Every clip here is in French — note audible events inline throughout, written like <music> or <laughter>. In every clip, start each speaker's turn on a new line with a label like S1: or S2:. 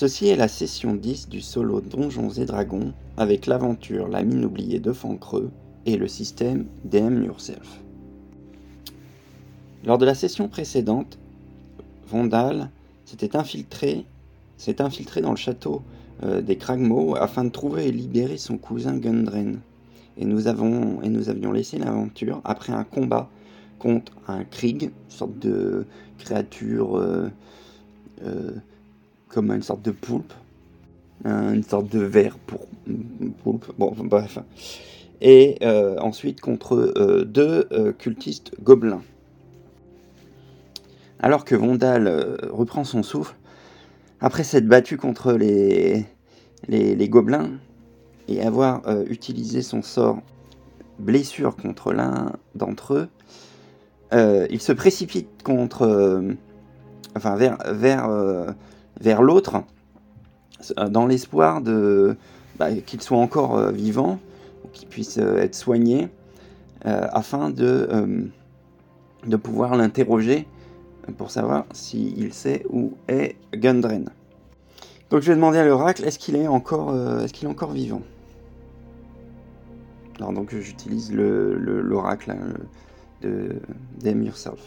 S1: Ceci est la session 10 du solo Donjons et Dragons avec l'aventure La mine oubliée de Fancreux et le système DM Yourself. Lors de la session précédente, Vondal s'était infiltré, infiltré dans le château euh, des Kragmo afin de trouver et libérer son cousin Gundren. Et nous, avions laissé l'aventure après un combat contre un Krieg, sorte de créature euh, euh, comme une sorte de poulpe, une sorte de verre pour poulpe, bon bref. Et ensuite contre deux cultistes gobelins. Alors que Vondal reprend son souffle, après s'être battu contre les, les, gobelins et avoir euh, utilisé son sort blessure contre l'un d'entre eux, euh, il se précipite contre, euh, enfin vers, vers, vers l'autre, dans l'espoir de bah, qu'il soit encore vivant, qu'il puisse être soigné, afin de, de pouvoir l'interroger pour savoir s'il sait où est Gundren. Donc je vais demander à l'oracle, est-ce qu'il est, encore, euh, est, encore vivant? Alors donc j'utilise l'oracle le, hein, de Dem Yourself.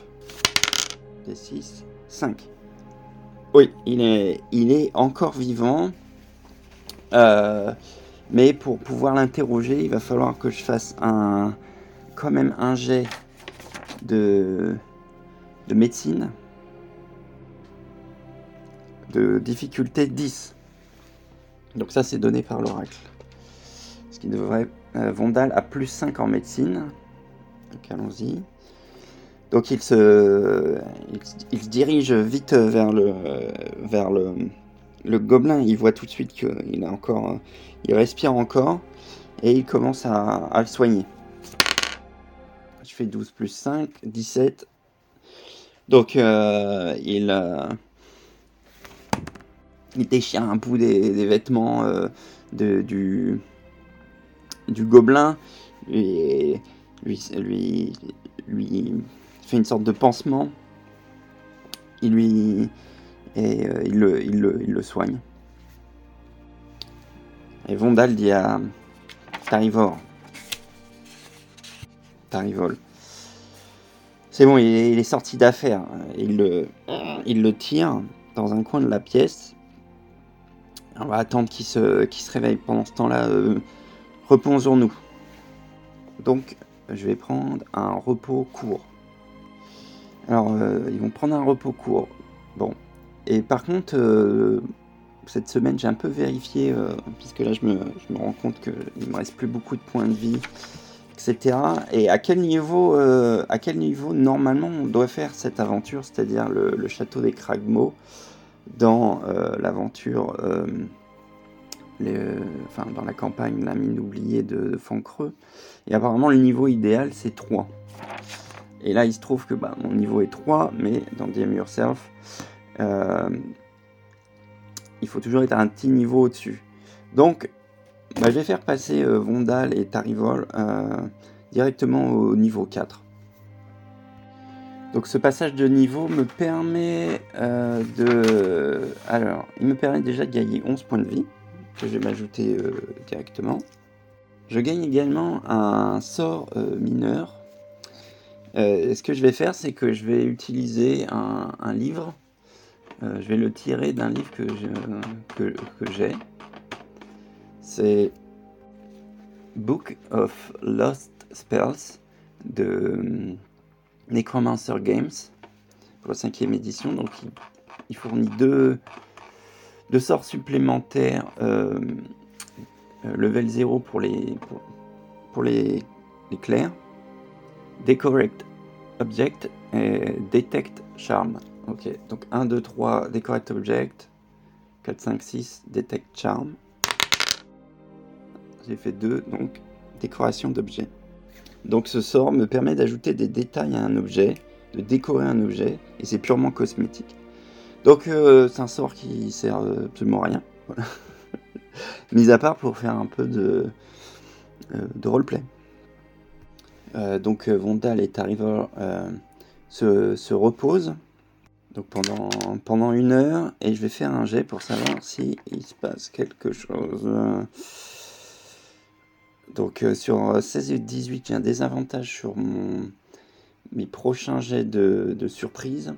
S1: D6, 5. Oui, il est, il est encore vivant. Euh, mais pour pouvoir l'interroger, il va falloir que je fasse un, quand même un jet de, de médecine de difficulté 10. Donc ça c'est donné par l'oracle. Ce qui devrait... Euh, Vondal a plus 5 en médecine. Donc allons-y. Donc il se, il, se dirige vite vers le, vers le, le gobelin. Il voit tout de suite qu'il a encore, il respire encore et il commence à, le soigner. Je fais 12 plus 5, 17. Donc euh, il, euh, il déchire un bout des, vêtements euh, de, du, du gobelin et lui, lui, lui fait une sorte de pansement. Il lui et euh, il, le, il, le, il, le, soigne. Et Vondal dit à Tarivor. Tarivol. C'est bon, il est, sorti d'affaire. Il le, il le tire dans un coin de la pièce on va attendre qu'il se, se réveille. Pendant ce temps-là, euh, reposons-nous. Donc, je vais prendre un repos court. Alors, euh, ils vont prendre un repos court. Bon. Et par contre, euh, cette semaine, j'ai un peu vérifié, puisque là, je me, rends compte qu'il me reste plus beaucoup de points de vie, etc. Et à quel niveau, à quel niveau normalement, on doit faire cette aventure, c'est-à-dire le, château des Kragmo dans euh, l'aventure, euh, enfin dans la campagne La mine oubliée de, de creux Et apparemment le niveau idéal c'est 3. Et là il se trouve que bah, mon niveau est 3, mais dans DM Yourself, euh, il faut toujours être à un petit niveau au-dessus. Donc bah, je vais faire passer Vondal et Tarivol directement au niveau 4. Donc ce passage de niveau me permet euh, de... Alors, il me permet déjà de gagner 11 points de vie, que je vais m'ajouter euh, directement. Je gagne également un sort euh, ce que je vais faire, c'est que je vais utiliser un, livre. je vais le tirer d'un livre que j'ai. c'est Book of Lost Spells de Necromancer Games pour la cinquième édition. Donc il, fournit deux, sorts supplémentaires euh, euh, level 0 pour les, pour, les, les clairs. Decorate Object et Detect Charm. Ok, donc 1, 2, 3, Decorate Object. 4, 5, 6, Detect Charm. J'ai fait 2, donc décoration d'objet. Donc ce sort me permet d'ajouter des détails à un objet, de décorer un objet, et c'est purement cosmétique. Donc euh, c'est un sort qui sert absolument à rien. <laughs> Mis à part pour faire un peu de, euh, de roleplay. Donc Vondal et Tariver se, se, reposent. Donc pendant, une heure, et je vais faire un jet pour savoir si il se passe quelque chose. Donc euh, sur 16 et 18, j'ai un désavantage sur mon, mes prochains jets de, surprise.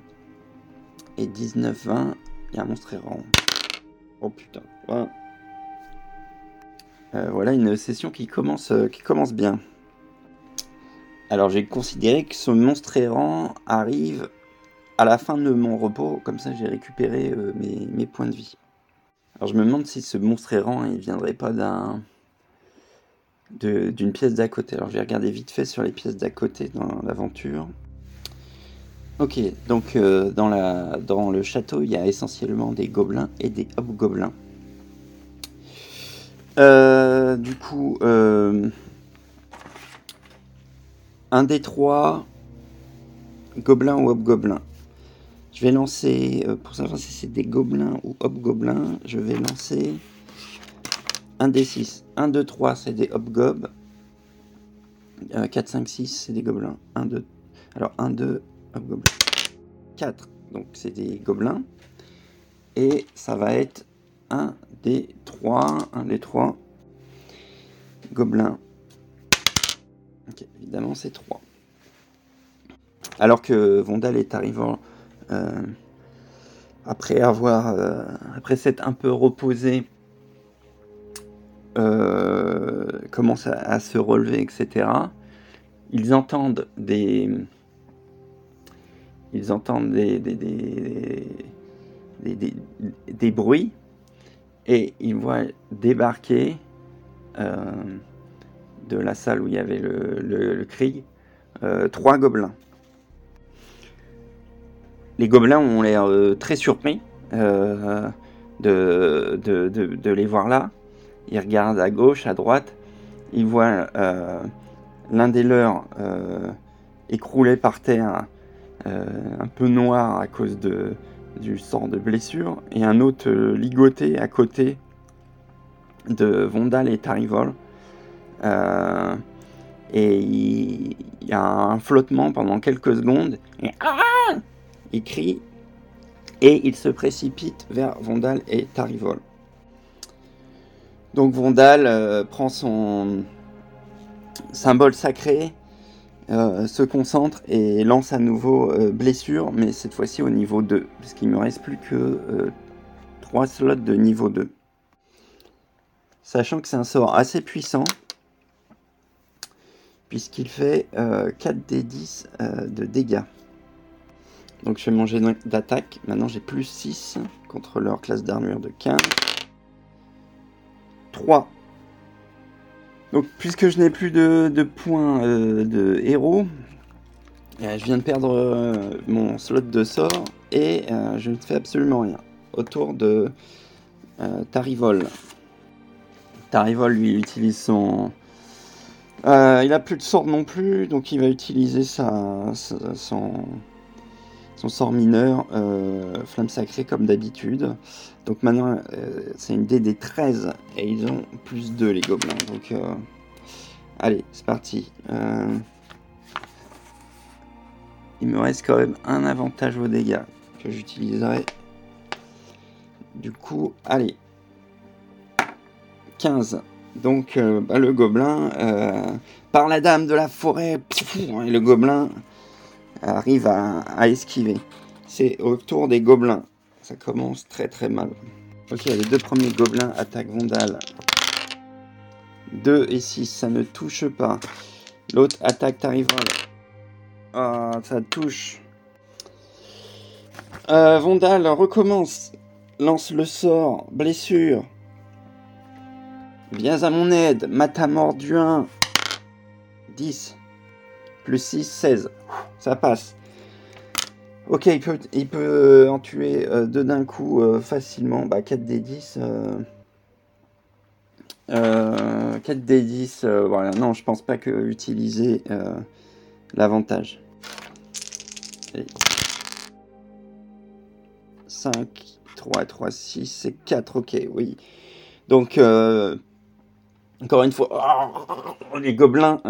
S1: Et 19-20, il y a un monstre errant. Oh putain, voilà. Euh, une session qui commence, euh, qui commence bien. Alors j'ai considéré que ce monstre errant arrive à la fin de mon repos, comme ça j'ai récupéré euh, mes, points de vie. Alors je me demande si ce monstre errant il viendrait pas d'un d'une pièce d'à côté. Alors je vais regarder vite fait sur les pièces d'à côté dans l'aventure. Ok, donc dans, la, dans le château il y a essentiellement des gobelins et des hobgoblins. Euh, du coup, euh, un des trois, gobelins ou hobgoblins. Je vais lancer, euh, pour savoir si c'est des gobelins ou hobgoblins, je vais lancer un des 6. 1, 2, 3, c'est des hobgob. 4, 5, 6, c'est des gobelins. 1, 2, alors 1, 2, hobgoblins. 4, donc c'est des gobelins. Et ça va être 1 des 3, 1 des 3 gobelins. Évidemment, c'est 3. Alors que Vondal est arrivant euh, après avoir, euh, après s'être un peu reposé, euh, commence à, se relever, etc. Ils entendent des, ils entendent des, des, des, des bruits et il voit débarquer de la salle où il y avait le, cri euh, trois gobelins. Les gobelins ont l'air euh, très surpris de, de, les voir là. Ils regardent à gauche, à droite. Ils voient l'un des leurs écroulé par terre, un peu noir à cause du sang de blessure, et un autre euh, ligoté à côté de Vondal et Tarivol. Euh, et il, y a un flottement pendant quelques secondes. Et, il crie et il se précipite vers Vondal et Tarivol. Donc Vondal euh, prend son symbole sacré euh, se concentre et lance à nouveau blessure, mais cette fois-ci au niveau 2, puisqu'il me reste plus que 3 euh, slots de niveau 2. Sachant que c'est un sort assez puissant, puisqu'il fait 4 d 10 de dégâts. Donc je fais mon jet d'attaque, maintenant j'ai plus 6 contre leur classe d'armure de 15. 3 donc, puisque je n'ai plus de, points euh, de héros, euh, je viens de perdre euh, mon slot de sort et je ne fais absolument rien. Autour de Tarivol. Tarivol, lui, utilise son. Il a plus de sort non plus, donc il va utiliser sa, son, son sort mineur, Flamme Sacrée, comme d'habitude. Donc maintenant, euh, c'est une DD 13 et ils ont plus 2 les gobelins. Donc, euh, allez, c'est parti. Euh, il me reste quand même un avantage aux dégâts que j'utiliserai. Du coup, allez. 15. Donc, bah, le gobelin, par la dame de la forêt, et le gobelin arrive à esquiver. C'est au tour des gobelins. Ça commence très très mal. Ok, les deux premiers gobelins attaquent Vondal. 2 et 6, ça ne touche pas. L'autre attaque Tarivol. Ah, ça touche. Euh, Vondal recommence. Lance le sort. Blessure. Viens à mon aide. Matamorduin. 10. Plus 6, 16. Ça passe. Ok, il peut, euh, en tuer euh, deux d'un coup euh, facilement. Bah, 4 des 10. 4 des 10, voilà. Non, je pense pas que utiliser l'avantage. 5, 3, 3, 6, c'est 4, ok, oui. Donc, encore une fois, oh, les gobelins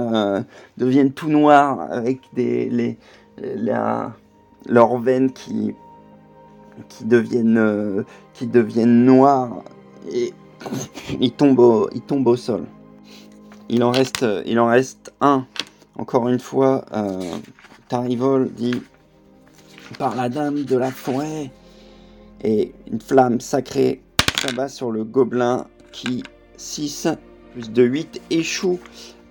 S1: deviennent tout noirs avec les, leurs veines qui, qui deviennent, euh, qui deviennent noirs et ils tombent au, ils tombent au sol. Il en reste, il en reste un. Encore une fois, euh, Tarivol dit par la dame de la forêt et une flamme sacrée s'abat sur le gobelin qui 6 plus de 8 échoue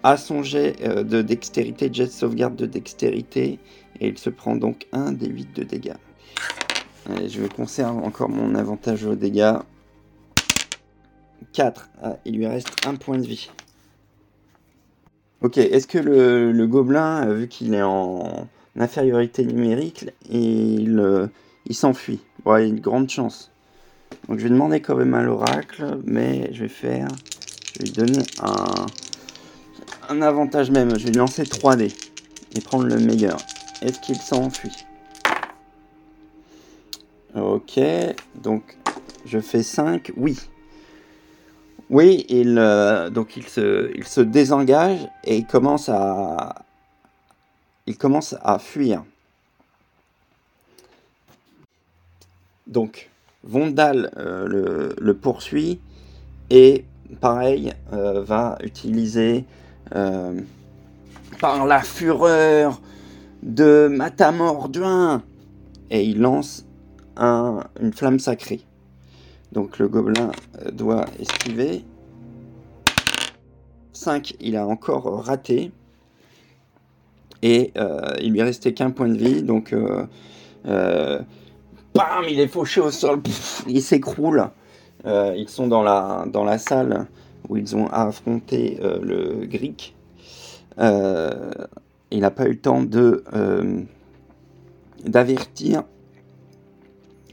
S1: à son jet euh, de dextérité, jet de sauvegarde de dextérité et il se prend donc un des 8 de dégâts. Allez, je conserve encore mon avantage aux dégâts. 4. Ah, il lui reste un point de vie. Ok, est-ce que le, gobelin, vu qu'il est en infériorité numérique, il, euh, il s'enfuit? Bon, il y a une grande chance. Donc je vais demander quand même à l'oracle, mais je vais faire... Je vais lui donner un, avantage même. Je vais lui lancer 3 dés et prendre le meilleur. Est-ce qu'il s'enfuit? Ok, donc je fais 5, oui. Oui, il, euh, donc il se, il se désengage et il commence à, il commence à fuir. Donc, Vondal euh, le, poursuit et, pareil, euh, va utiliser par la fureur de Matamorduin et il lance une flamme sacrée. Donc le gobelin euh, doit esquiver. 5, il a encore raté. Et euh, il lui restait qu'un point de vie. Donc, euh, bam, il est fauché au sol. il s'écroule. Ils sont dans la, dans la salle où ils ont affronté le Greek. il n'a pas eu le temps de d'avertir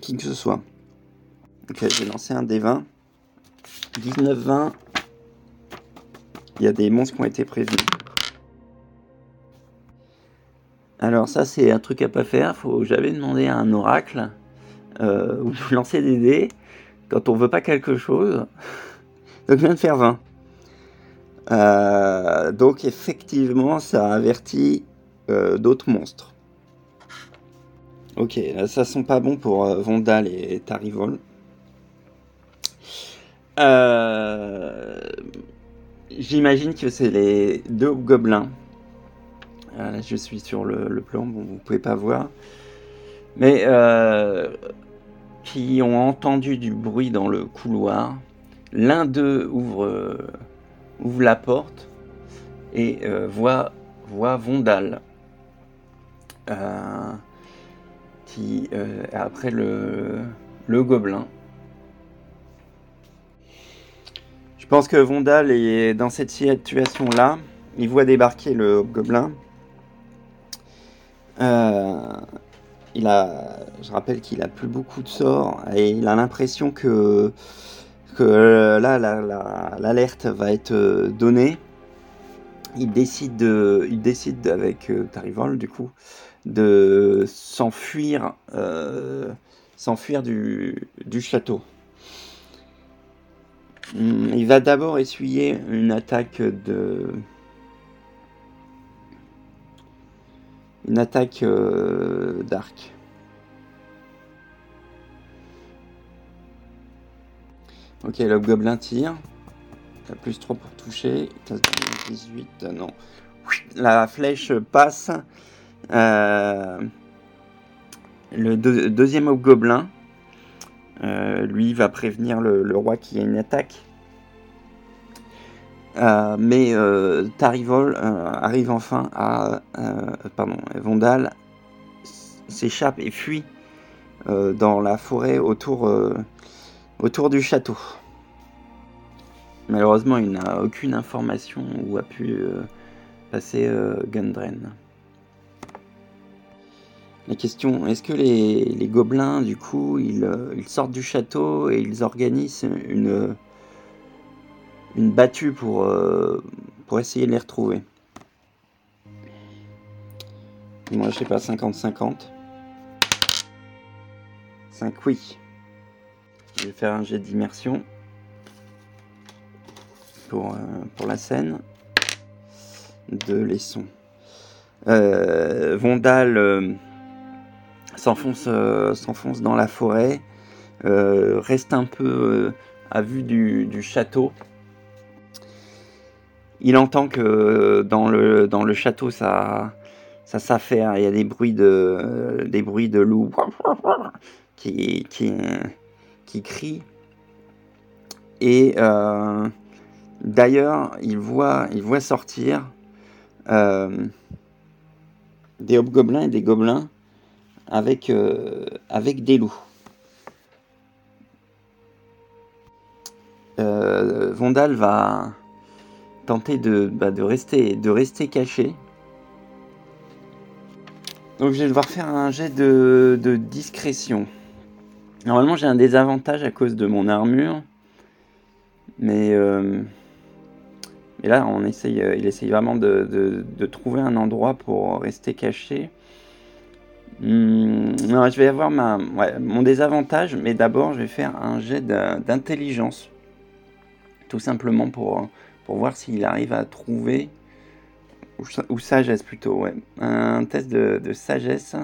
S1: qui que ce soit. Ok, je vais lancer un D20. 19-20. Il y a des monstres qui ont été prévus. Alors ça c'est un truc à pas faire. Faut jamais demander à un oracle euh, ou lancer des dés quand on veut pas quelque chose. Donc je viens de faire 20. Euh, donc effectivement ça avertit euh, d'autres monstres. Ok, là, ça sent pas bon pour euh, Vondal et Tarivol. Euh, j'imagine que c'est les deux gobelins. Euh, je suis sur le, plan, bon, vous pouvez pas voir. Mais qui ont entendu du bruit dans le couloir. L'un d'eux ouvre, ouvre la porte et voit, voit Vondal qui euh, après le, le gobelin. Je pense que Vondal est dans cette situation-là. Il voit débarquer le gobelin. Euh, il a, je rappelle qu'il a plus beaucoup de sorts et il a l'impression que, que là l'alerte va être donnée. Il décide, il décide avec euh, Tarivol du coup de s'enfuir euh, s'enfuir du, du, château. Hmm, il va d'abord essuyer une attaque de... Une attaque euh, d'arc. Ok, le gobelin tire. A plus 3 pour toucher. 18, non. La flèche passe euh, le deuxième hobgoblin, euh, lui, va prévenir le, roi qu'il y a une attaque. Euh, mais Tarivol arrive enfin à. pardon, Vondal s'échappe et fuit dans la forêt autour, du château. Malheureusement, il n'a aucune information où a pu passer Gundren. La question, est-ce que les, gobelins, du coup, euh, ils, sortent du château et ils organisent une, une battue pour, euh, pour essayer de les retrouver Moi, je sais pas, 50-50. 5 oui. Je vais faire un jet d'immersion pour, euh, pour la scène de les sons. Vondal s'enfonce s'enfonce dans la forêt, reste un peu à vue du, château. Il entend que dans le, dans le château, ça, ça s'affaire. Il y a des bruits de, des bruits de loups qui, crient. Et euh, d'ailleurs, il voit, sortir euh, des hobgoblins et des gobelins avec, euh, avec des loups. Vondal va tenter de, bah, de, rester, de rester caché donc je vais devoir faire un jet de, discrétion. Normalement j'ai un désavantage à cause de mon armure. Mais, euh, là on essaye, euh, il essaye vraiment de, trouver un endroit pour rester caché. Hmm, je vais avoir ma, mon désavantage, mais d'abord je vais faire un jet d'intelligence. Tout simplement pour, pour voir s'il arrive à trouver ou, sagesse plutôt, ouais. Un test de, sagesse.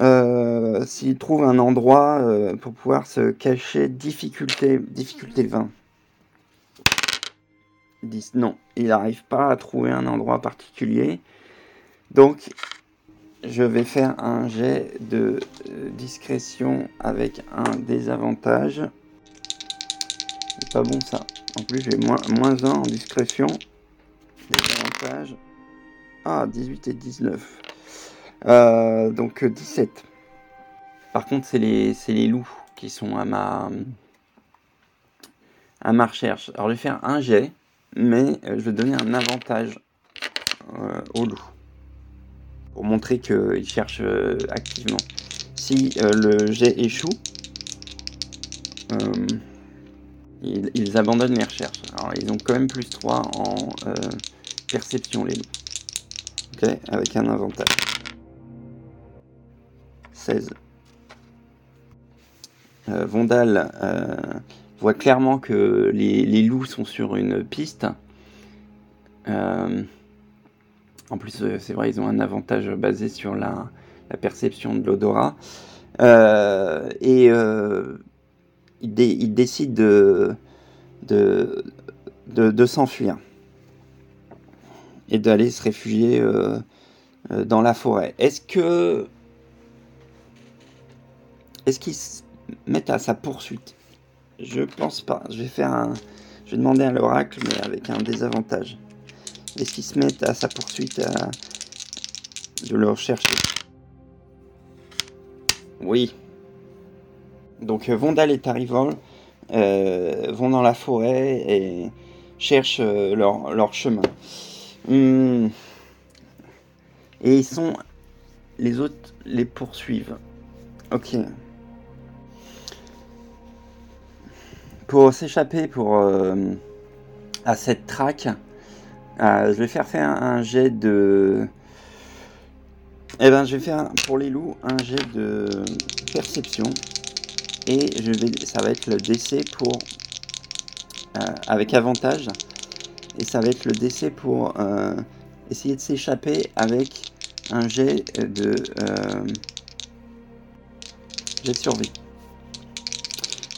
S1: Euh, s'il trouve un endroit euh, pour pouvoir se cacher, difficulté, difficulté 20. 10. Non, il n'arrive pas à trouver un endroit particulier. Donc, je vais faire un jet de euh, discrétion avec un désavantage. C'est pas bon ça. En plus, j'ai moins, moins 1 en discrétion. Ah, 18 et 19. Euh, donc 17. Euh, Par contre, c'est les, les loups qui sont à ma, à ma recherche. Alors, je vais faire un jet, mais euh, je vais donner un avantage aux loups. Pour montrer qu'ils cherchent activement. Si le jet échoue, ils, abandonnent les recherches. Alors, ils ont quand même plus 3 en perception, les loups. Ok, avec un avantage. 16. Euh, Vondal euh, voit clairement que les, loups sont sur une piste. Euh, en plus, c'est vrai, ils ont un avantage basé sur la, perception de l'odorat. et il, décide de, s'enfuir et d'aller se réfugier euh, euh, dans la forêt. Est-ce que. Est-ce qu'ils se mettent à sa poursuite? Je pense pas. Je vais faire un. Je vais demander à l'oracle, mais avec un désavantage. Est-ce qu'ils se mettent à sa poursuite de le rechercher? Oui. Donc euh, Vondal et Tarivol vont dans la forêt et cherchent leur, leur chemin. Hmm. Et ils sont. Les autres les poursuivent. Ok. Pour s'échapper pour euh, à cette traque, euh, je vais faire faire un, jet de. Eh ben, je vais faire pour les loups un jet de perception et je vais, ça va être le DC pour euh, avec avantage et ça va être le décès pour euh, essayer de s'échapper avec un jet de euh, jet de survie.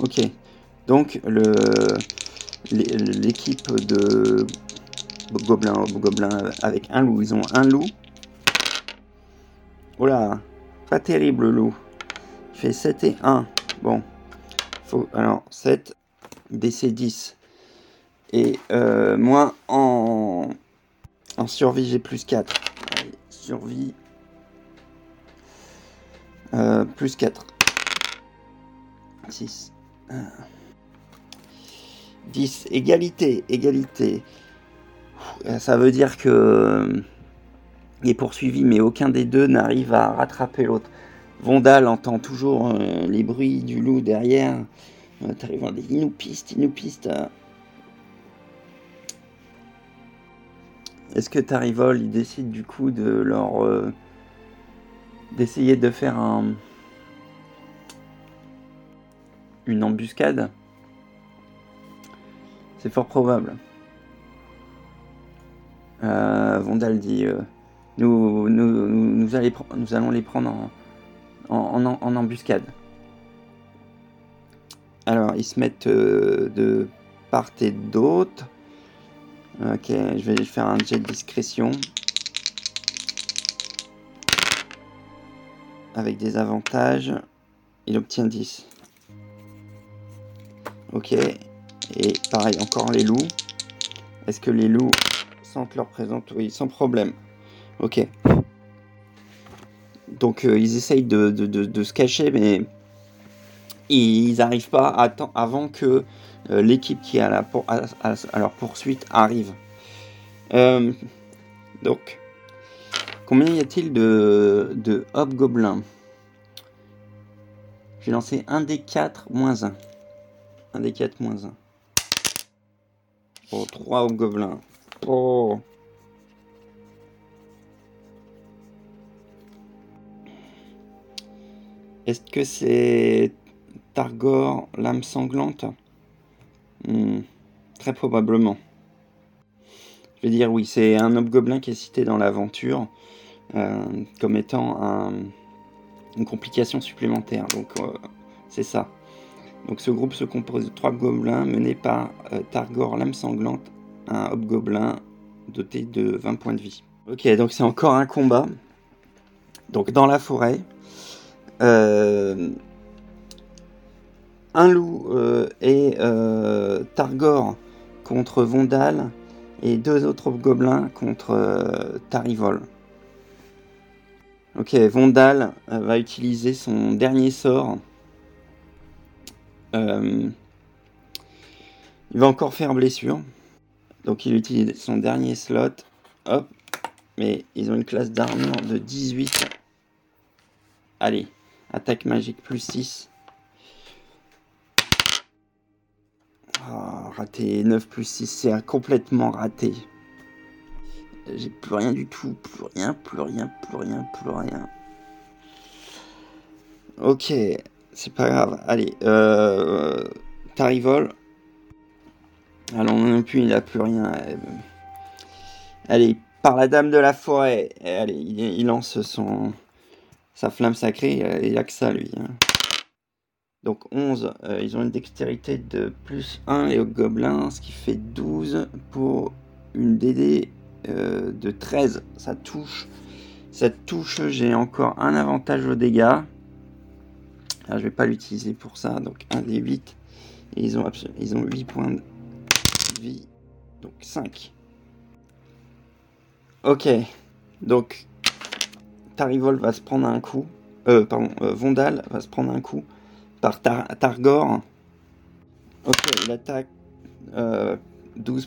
S1: Ok, donc le l'équipe de gobelins gobelins avec un loup, ils ont un loup. Voilà, pas terrible le loup. Il fait 7 et 1. Bon, faut alors 7 DC 10. Et euh, moi, en, en survie, j'ai plus 4. survie. Euh, plus 4. 6. 10. Égalité. Égalité. Ça veut dire que euh, il est poursuivi, mais aucun des deux n'arrive à rattraper l'autre. Vondal entend toujours les bruits du loup derrière. T'arrives à des il nous piste, il nous piste. Est-ce que Tarivol il décide du coup de leur euh, d'essayer de faire un une embuscade? C'est fort probable. Euh, Vondal dit euh, nous, nous, nous, nous allons les prendre en, en, embuscade. Alors, ils se mettent euh, de part et d'autre. Ok, je vais faire un jet de discrétion. Avec des avantages. Il obtient 10. Ok. Et pareil, encore les loups. Est-ce que les loups sentent leur présence? Oui, sans problème. Ok. Donc euh, ils essayent de, se cacher, mais ils n'arrivent pas à temps, avant que euh, l'équipe qui est à, la, à, leur poursuite arrive. Euh, donc, combien y a-t-il de, de hobgoblins? J'ai lancé un des 4 moins 1. Un des 4 moins 1. Oh, 3 hobgoblins. Oh Est-ce que c'est Targor, l'âme sanglante? Hmm, Très probablement. Je vais dire oui, c'est un hobgoblin qui est cité dans l'aventure euh, comme étant une complication supplémentaire. Donc euh, c'est ça. Donc ce groupe se compose de trois gobelins menés par euh, Targor, l'âme sanglante, un hobgoblin doté de 20 points de vie. Ok, donc c'est encore un combat. Donc dans la forêt, un loup euh, et euh, Targor contre Vondal et deux autres gobelins contre Tarivol. Ok, Vondal va utiliser son dernier sort. il va encore faire blessure. Donc il utilise son dernier slot. Hop. Mais ils ont une classe d'armure de 18. Allez. Attaque magique plus 6. raté. 9 plus 6, c'est complètement raté. J'ai plus rien du tout. Plus rien, plus rien, plus rien, plus rien. Ok, c'est pas grave. Allez, euh, Tarivol. Allons, non plus, il a plus rien. Allez, par la dame de la forêt. Allez, il lance son, sa flamme sacrée, euh, il a que ça lui. Hein. Donc 11, euh, ils ont une dextérité de plus 1 et au gobelin, ce qui fait 12 pour une DD euh, de 13. Ça touche. Ça touche, j'ai encore un avantage aux dégâts. Alors, je vais pas l'utiliser pour ça, donc 1 des 8. Et ils ont, ils ont 8 points de vie, donc 5. Ok, donc Tarivol va se prendre un coup. Euh, pardon, euh, Vondal va se prendre un coup par Targor. Ok, il attaque 12 euh,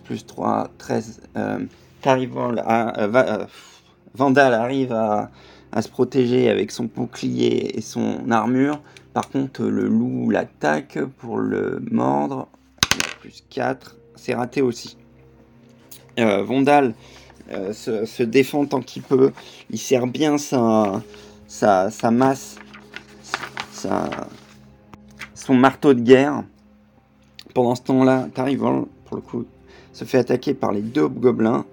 S1: plus 3, 13. Tarivol va, Vandal arrive à, se protéger avec son bouclier et son armure. Par contre, le loup l'attaque pour le mordre. plus 4. C'est raté aussi. Vondal euh, se, défend tant qu'il peut. Il sert bien sa, sa, sa masse, sa, son marteau de guerre. Pendant ce temps-là, Tarivol, pour le coup, se fait attaquer par les deux gobelins.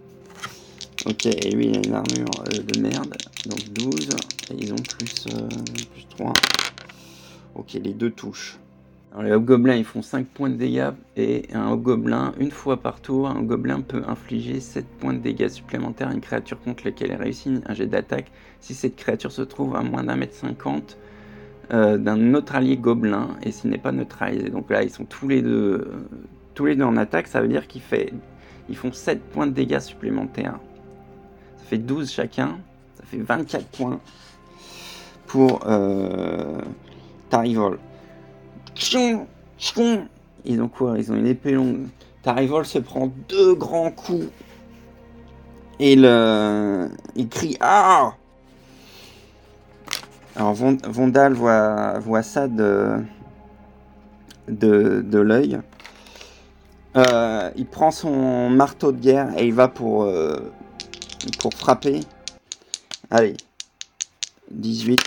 S1: Ok, et lui, il a une armure euh, de merde. Donc 12. Et ils ont plus, euh, plus 3. Ok, les deux touches les hobgoblins ils font 5 points de dégâts et un hobgoblin, une fois par tour, un gobelin peut infliger 7 points de dégâts supplémentaires à une créature contre laquelle elle réussit un jet d'attaque si cette créature se trouve à moins d'un mètre cinquante euh, d'un autre allié gobelin et s'il n'est pas neutralisé. Donc là ils sont tous les deux, tous les deux en attaque, ça veut dire qu'ils ils font 7 points de dégâts supplémentaires. Ça fait 12 chacun, ça fait 24 points pour euh, Tarivol. Ils ont quoi? Ils ont une épée longue. Tarivol se prend deux grands coups. Et il, il crie Ah Alors Vondal voit, voit ça de, de, de l'œil. Euh, il prend son marteau de guerre et il va pour, euh, pour frapper. Allez. 18.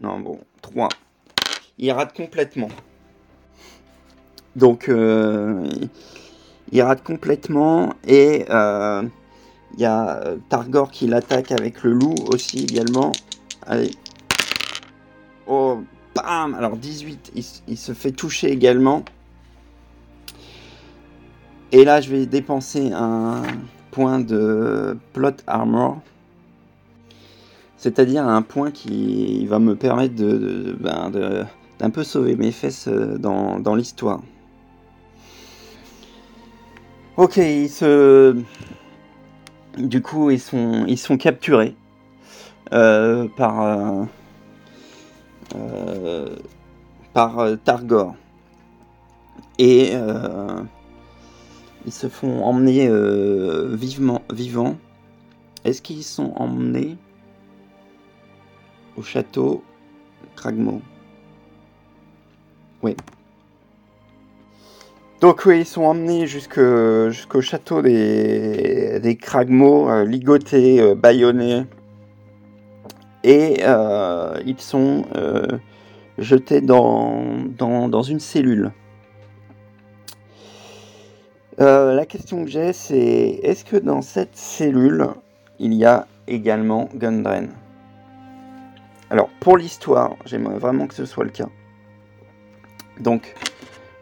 S1: Non, bon, 3 il rate complètement. Donc, euh, il rate complètement et euh, Il y a Targor qui l'attaque avec le loup aussi également. Allez. Oh, bam Alors 18, il, se fait toucher également. Et là, je vais dépenser un point de plot armor. C'est-à-dire un point qui va me permettre de, ben, d'un peu sauver mes fesses euh, dans, l'histoire. Ok, ils se... Du coup, ils sont, capturés euh, par, euh, par Targor. Et ils se font emmener vivement, vivants. Est-ce qu'ils sont emmenés au château Kragmo? Oui, donc oui, ils sont emmenés jusqu'au château des, des euh, ligotés, euh, baïonnés. Et euh, ils sont jetés dans, dans, une cellule. la question que j'ai, c'est est-ce que dans cette cellule, il y a également Gundren? Alors, pour l'histoire, j'aimerais vraiment que ce soit le cas. Donc,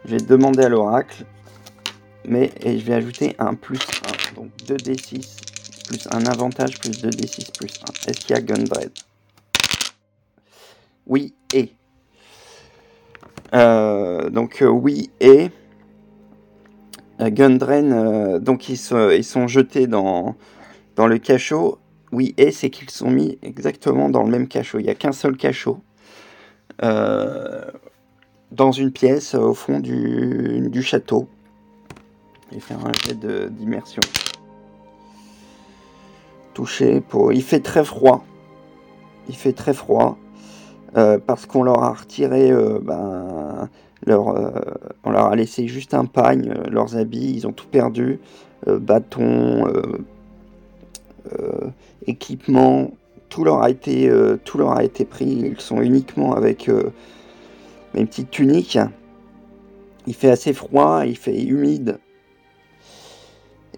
S1: je vais demander à l'oracle, mais et je vais ajouter un plus 1. Donc 2d6 plus un avantage plus 2d6 plus 1. Est-ce qu'il y a Gundred Oui et. Euh, donc euh, oui et. Euh, Gundren, donc ils, ils, sont jetés dans, dans le cachot. Oui et c'est qu'ils sont mis exactement dans le même cachot. Il n'y a qu'un seul cachot. Euh, dans une pièce au fond du, du château. Et faire un jet d'immersion. Touché pour. Il fait très froid. Il fait très froid. Euh, parce qu'on leur a retiré euh, ben, leur, euh, on leur a laissé juste un pagne, leurs habits, ils ont tout perdu, bâton, équipement, tout leur a été, tout leur a été pris. Ils sont uniquement avec une petite tunique. Il fait assez froid, il fait humide.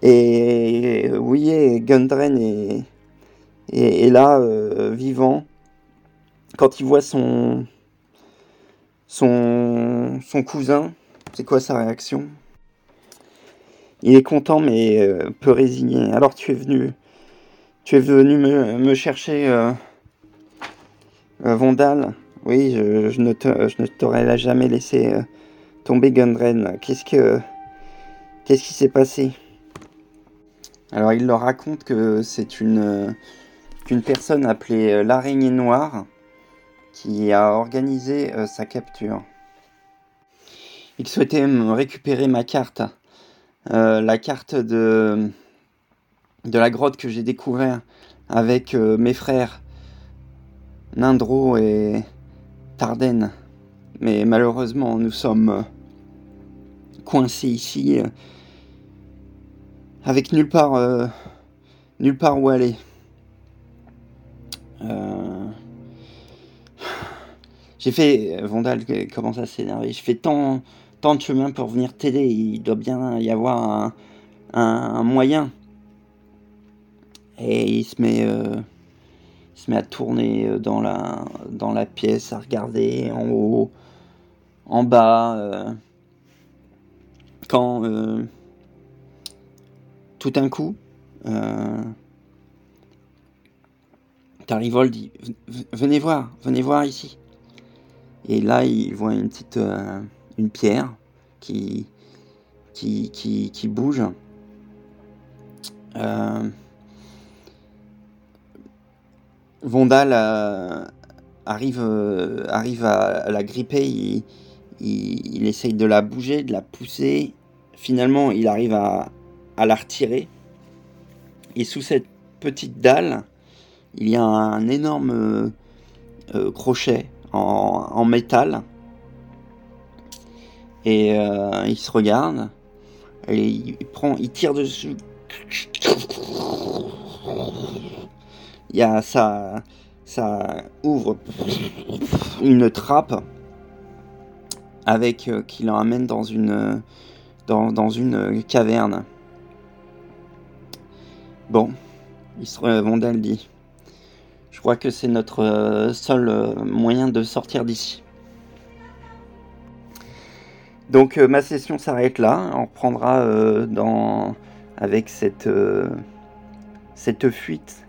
S1: Et oui, Gundren est, est, là, euh, vivant. Quand il voit son, cousin, c'est quoi sa réaction? Il est content mais euh, peu résigné. Alors tu es venu, tu es venu me, chercher, euh, Vondal oui, je, ne t'aurais jamais laissé euh, tomber Gundren. Qu'est-ce que. Qu'est-ce qui s'est passé? Alors, il leur raconte que c'est une, euh, personne appelée euh, l'araignée noire qui a organisé sa capture. Il souhaitait me récupérer ma carte. la carte de, de la grotte que j'ai découvert avec mes frères Nindro et, Tardenne. Mais malheureusement, nous sommes euh, coincés ici euh, avec nulle part, euh, nulle part où aller. J'ai fait, Vondal commence à s'énerver, je fais tant, tant de chemin pour venir t'aider, il doit bien y avoir un, moyen. Et il se met se met à tourner euh, dans la, dans la pièce, à regarder en haut, en bas. Euh, quand euh, tout d'un coup, euh, Tarivol dit Venez voir, venez voir ici. Et là, il voit une petite une pierre qui, qui, qui, qui bouge. Euh, Vondal euh, arrive, euh, arrive à, la gripper, il, il, essaye de la bouger, de la pousser. Finalement, il arrive à, la retirer. Et sous cette petite dalle, il y a un énorme euh, crochet en, métal. Et il se regarde. Il prend, il tire dessus y a ça, ça ouvre une trappe avec euh, qui l'emmène dans une dans, dans une caverne. Bon, Il serait Vondal dit. Je crois que c'est notre seul moyen de sortir d'ici. Donc ma session s'arrête là. On reprendra dans avec cette cette fuite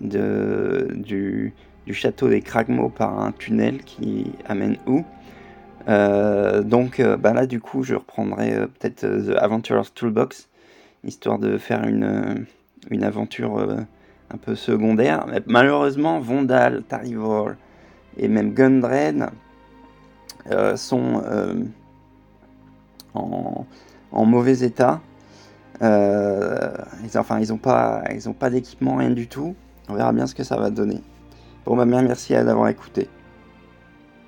S1: du, château des Kragmo par un tunnel qui amène où euh, donc euh, bah là du coup je reprendrai euh, peut-être The Aventurer's Toolbox histoire de faire une, une aventure un peu secondaire. Malheureusement Vondal, Tarivor et même Gundren sont en, mauvais état. ils, enfin ils n'ont pas, pas d'équipement, rien du tout. On verra bien ce que ça va donner. Bon bah bien merci d'avoir écouté.